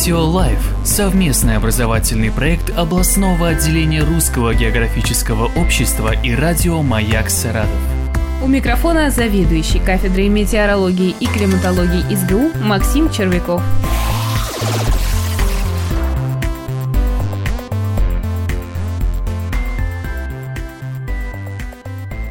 Метеолайф – совместный образовательный проект областного отделения Русского географического общества и радио «Маяк Саратов». У микрофона заведующий кафедрой метеорологии и климатологии СГУ Максим Червяков.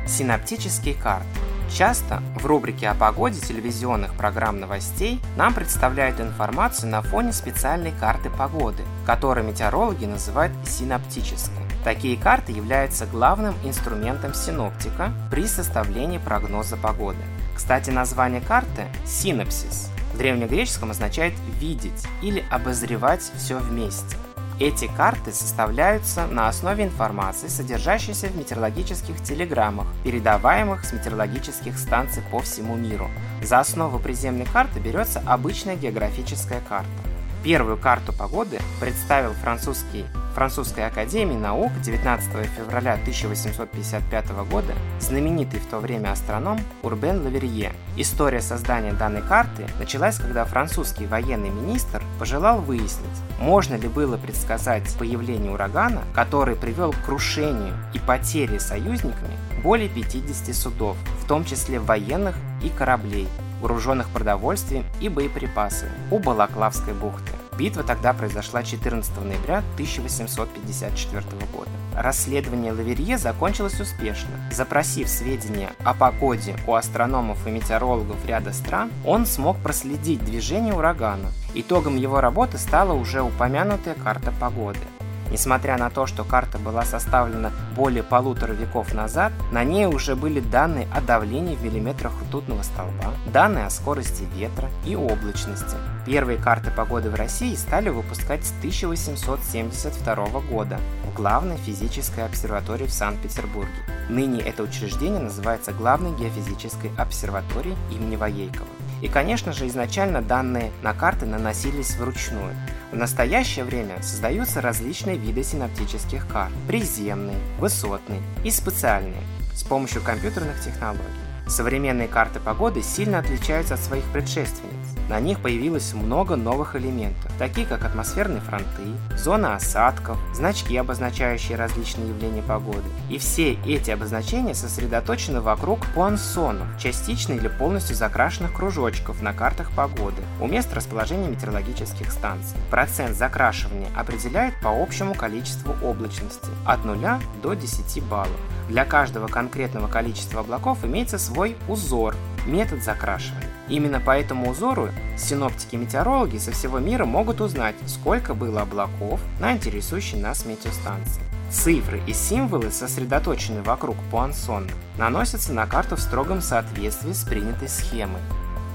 Синаптические карты. Часто в рубрике о погоде телевизионных программ новостей нам представляют информацию на фоне специальной карты погоды, которую метеорологи называют синаптической. Такие карты являются главным инструментом синоптика при составлении прогноза погоды. Кстати, название карты – синапсис. В древнегреческом означает «видеть» или «обозревать все вместе». Эти карты составляются на основе информации, содержащейся в метеорологических телеграммах, передаваемых с метеорологических станций по всему миру. За основу приземной карты берется обычная географическая карта. Первую карту погоды представил французский Французской академии наук 19 февраля 1855 года знаменитый в то время астроном Урбен Лаверье. История создания данной карты началась, когда французский военный министр пожелал выяснить, можно ли было предсказать появление урагана, который привел к крушению и потере союзниками более 50 судов, в том числе военных и кораблей, груженных продовольствием и боеприпасами у Балаклавской бухты. Битва тогда произошла 14 ноября 1854 года. Расследование Лаверье закончилось успешно. Запросив сведения о погоде у астрономов и метеорологов ряда стран, он смог проследить движение урагана. Итогом его работы стала уже упомянутая карта погоды – Несмотря на то, что карта была составлена более полутора веков назад, на ней уже были данные о давлении в миллиметрах ртутного столба, данные о скорости ветра и облачности. Первые карты погоды в России стали выпускать с 1872 года в главной физической обсерватории в Санкт-Петербурге. Ныне это учреждение называется Главной геофизической обсерваторией имени Воейкова. И, конечно же, изначально данные на карты наносились вручную. В настоящее время создаются различные виды синаптических карт – приземные, высотные и специальные, с помощью компьютерных технологий. Современные карты погоды сильно отличаются от своих предшественниц. На них появилось много новых элементов, такие как атмосферные фронты, зона осадков, значки, обозначающие различные явления погоды. И все эти обозначения сосредоточены вокруг пуансонов, частично или полностью закрашенных кружочков на картах погоды у мест расположения метеорологических станций. Процент закрашивания определяет по общему количеству облачности от 0 до 10 баллов. Для каждого конкретного количества облаков имеется свой узор, метод закрашивания. Именно по этому узору синоптики-метеорологи со всего мира могут узнать, сколько было облаков на интересующей нас метеостанции. Цифры и символы, сосредоточенные вокруг Пуансона, наносятся на карту в строгом соответствии с принятой схемой.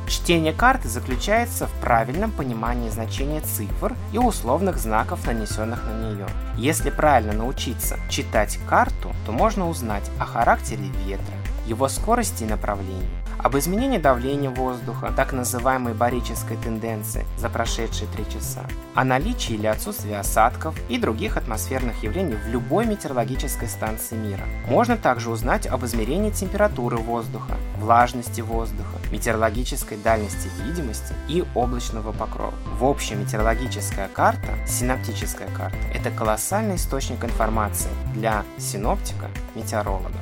Чтение карты заключается в правильном понимании значения цифр и условных знаков, нанесенных на нее. Если правильно научиться читать карту, то можно узнать о характере ветра, его скорости и направлении, об изменении давления воздуха, так называемой барической тенденции за прошедшие три часа, о наличии или отсутствии осадков и других атмосферных явлений в любой метеорологической станции мира. Можно также узнать об измерении температуры воздуха, влажности воздуха, метеорологической дальности видимости и облачного покрова. В общем, метеорологическая карта, синаптическая карта, это колоссальный источник информации для синоптика, метеоролога.